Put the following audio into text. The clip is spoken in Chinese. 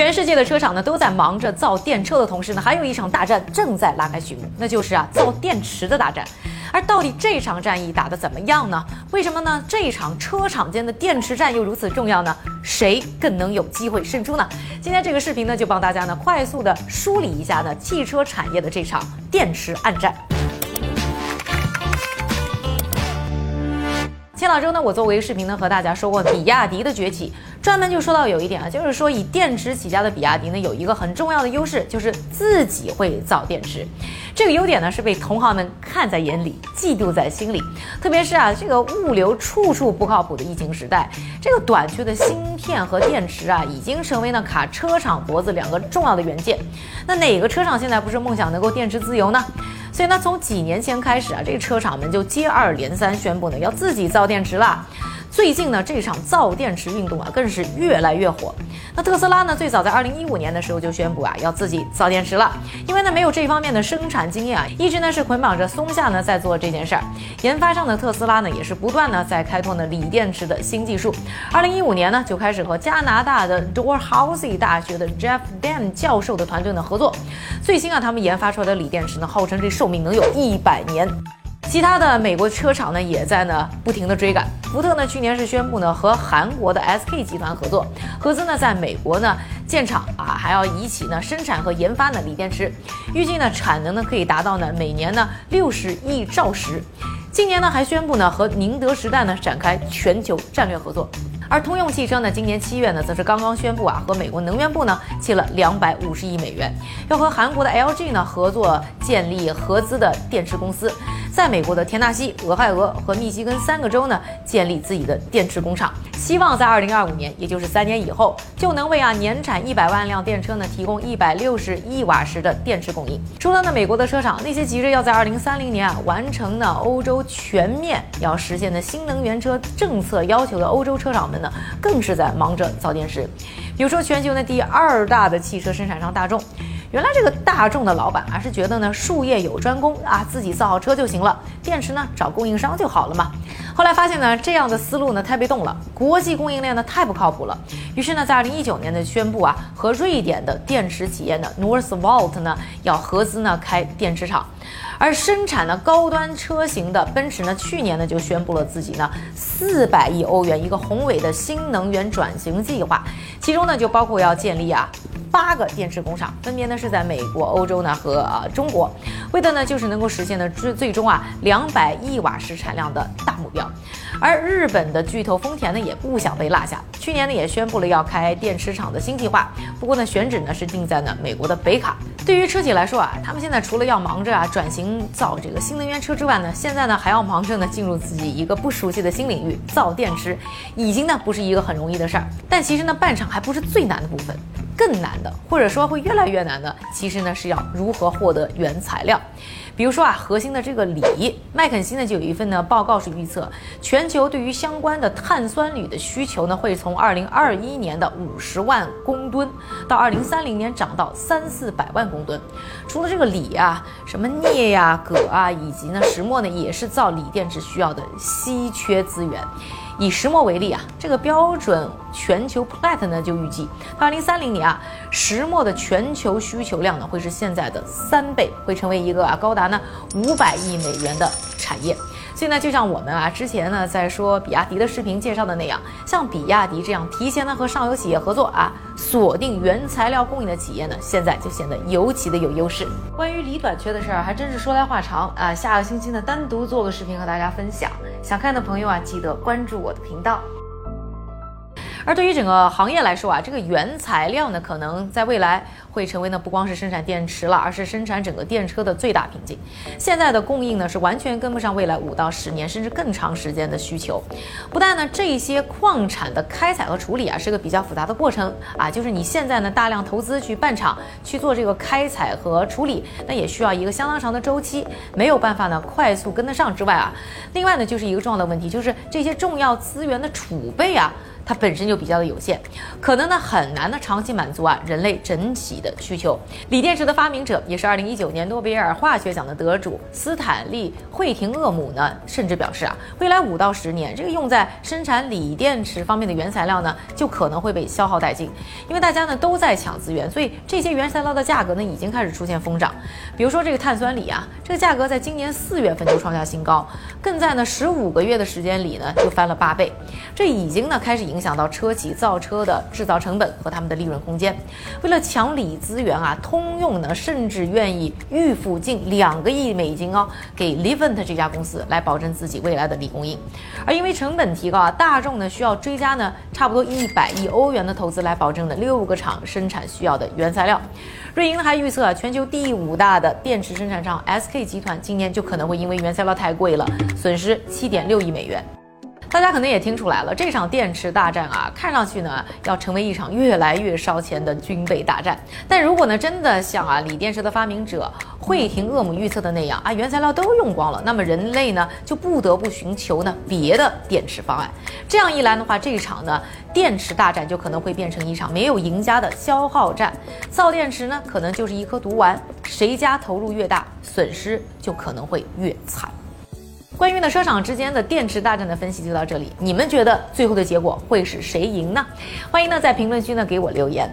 全世界的车厂呢都在忙着造电车的同时呢，还有一场大战正在拉开序幕，那就是啊造电池的大战。而到底这场战役打得怎么样呢？为什么呢？这场车厂间的电池战又如此重要呢？谁更能有机会胜出呢？今天这个视频呢，就帮大家呢快速的梳理一下呢汽车产业的这场电池暗战。前两周呢，我作为视频呢和大家说过比亚迪的崛起，专门就说到有一点啊，就是说以电池起家的比亚迪呢，有一个很重要的优势，就是自己会造电池。这个优点呢是被同行们看在眼里，嫉妒在心里。特别是啊，这个物流处处不靠谱的疫情时代，这个短缺的芯片和电池啊，已经成为呢卡车厂脖子两个重要的元件。那哪个车厂现在不是梦想能够电池自由呢？所以呢，从几年前开始啊，这个车厂们就接二连三宣布呢，要自己造电池了。最近呢，这场造电池运动啊，更是越来越火。那特斯拉呢，最早在二零一五年的时候就宣布啊，要自己造电池了。因为呢，没有这方面的生产经验啊，一直呢是捆绑着松下呢在做这件事儿。研发上的特斯拉呢，也是不断呢在开拓呢锂电池的新技术。二零一五年呢，就开始和加拿大的 Dalhousie 大学的 Jeff Dan 教授的团队呢合作。最新啊，他们研发出来的锂电池呢，号称这寿命能有一百年。其他的美国车厂呢，也在呢不停的追赶。福特呢，去年是宣布呢和韩国的 SK 集团合作，合资呢在美国呢建厂啊，还要一起呢生产和研发呢锂电池，预计呢产能呢可以达到呢每年呢六十亿兆时。今年呢还宣布呢和宁德时代呢展开全球战略合作。而通用汽车呢，今年七月呢，则是刚刚宣布啊，和美国能源部呢签了两百五十亿美元，要和韩国的 LG 呢合作建立合资的电池公司，在美国的田纳西、俄亥俄和密西根三个州呢建立自己的电池工厂，希望在二零二五年，也就是三年以后，就能为啊年产一百万辆电车呢提供一百六十亿瓦时的电池供应。除了呢美国的车厂，那些急着要在二零三零年啊完成呢欧洲全面要实现的新能源车政策要求的欧洲车厂们呢。更是在忙着造电池，比如说全球的第二大的汽车生产商大众，原来这个大众的老板还是觉得呢术业有专攻啊，自己造好车就行了，电池呢找供应商就好了嘛。后来发现呢这样的思路呢太被动了，国际供应链呢太不靠谱了，于是呢在二零一九年呢宣布啊和瑞典的电池企业呢 Northvolt 呢要合资呢开电池厂。而生产呢高端车型的奔驰呢，去年呢就宣布了自己呢四百亿欧元一个宏伟的新能源转型计划，其中呢就包括要建立啊。八个电池工厂，分别呢是在美国、欧洲呢和中国，为的呢就是能够实现呢最最终啊两百亿瓦时产量的大目标。而日本的巨头丰田呢也不想被落下，去年呢也宣布了要开电池厂的新计划，不过呢选址呢是定在呢美国的北卡。对于车企来说啊，他们现在除了要忙着啊转型造这个新能源车之外呢，现在呢还要忙着呢进入自己一个不熟悉的新领域，造电池，已经呢不是一个很容易的事儿。但其实呢办厂还不是最难的部分。更难的，或者说会越来越难的，其实呢是要如何获得原材料。比如说啊，核心的这个锂，麦肯锡呢就有一份呢报告是预测，全球对于相关的碳酸铝的需求呢会从二零二一年的五十万公吨，到二零三零年涨到三四百万公吨。除了这个锂啊，什么镍呀、铬啊，以及呢石墨呢，也是造锂电池需要的稀缺资源。以石墨为例啊，这个标准全球 Plat 呢就预计，到二零三零年啊，石墨的全球需求量呢会是现在的三倍，会成为一个啊高达呢五百亿美元的产业。所以呢，就像我们啊之前呢在说比亚迪的视频介绍的那样，像比亚迪这样提前呢和上游企业合作啊，锁定原材料供应的企业呢，现在就显得尤其的有优势。关于锂短缺的事儿，还真是说来话长啊，下个星期呢单独做个视频和大家分享。想看的朋友啊，记得关注我的频道。而对于整个行业来说啊，这个原材料呢，可能在未来会成为呢不光是生产电池了，而是生产整个电车的最大瓶颈。现在的供应呢是完全跟不上未来五到十年甚至更长时间的需求。不但呢这些矿产的开采和处理啊是个比较复杂的过程啊，就是你现在呢大量投资去办厂去做这个开采和处理，那也需要一个相当长的周期，没有办法呢快速跟得上之外啊，另外呢就是一个重要的问题，就是这些重要资源的储备啊。它本身就比较的有限，可能呢很难呢长期满足啊人类整体的需求。锂电池的发明者，也是二零一九年诺贝尔化学奖的得主斯坦利·惠廷厄姆呢，甚至表示啊，未来五到十年，这个用在生产锂电池方面的原材料呢，就可能会被消耗殆尽，因为大家呢都在抢资源，所以这些原材料的价格呢已经开始出现疯涨。比如说这个碳酸锂啊，这个价格在今年四月份就创下新高，更在呢十五个月的时间里呢就翻了八倍，这已经呢开始影响到车企造车的制造成本和他们的利润空间。为了抢锂资源啊，通用呢甚至愿意预付近两个亿美金哦给 Livent 这家公司，来保证自己未来的锂供应。而因为成本提高啊，大众呢需要追加呢差不多一百亿欧元的投资来保证呢六个厂生产需要的原材料。瑞银还预测啊，全球第五大的电池生产商 SK 集团今年就可能会因为原材料太贵了，损失七点六亿美元。大家可能也听出来了，这场电池大战啊，看上去呢要成为一场越来越烧钱的军备大战。但如果呢真的像啊锂电池的发明者惠廷厄姆预测的那样啊，原材料都用光了，那么人类呢就不得不寻求呢别的电池方案。这样一来的话，这一场呢电池大战就可能会变成一场没有赢家的消耗战。造电池呢可能就是一颗毒丸，谁家投入越大，损失就可能会越惨。关于呢车厂之间的电池大战的分析就到这里，你们觉得最后的结果会是谁赢呢？欢迎呢在评论区呢给我留言。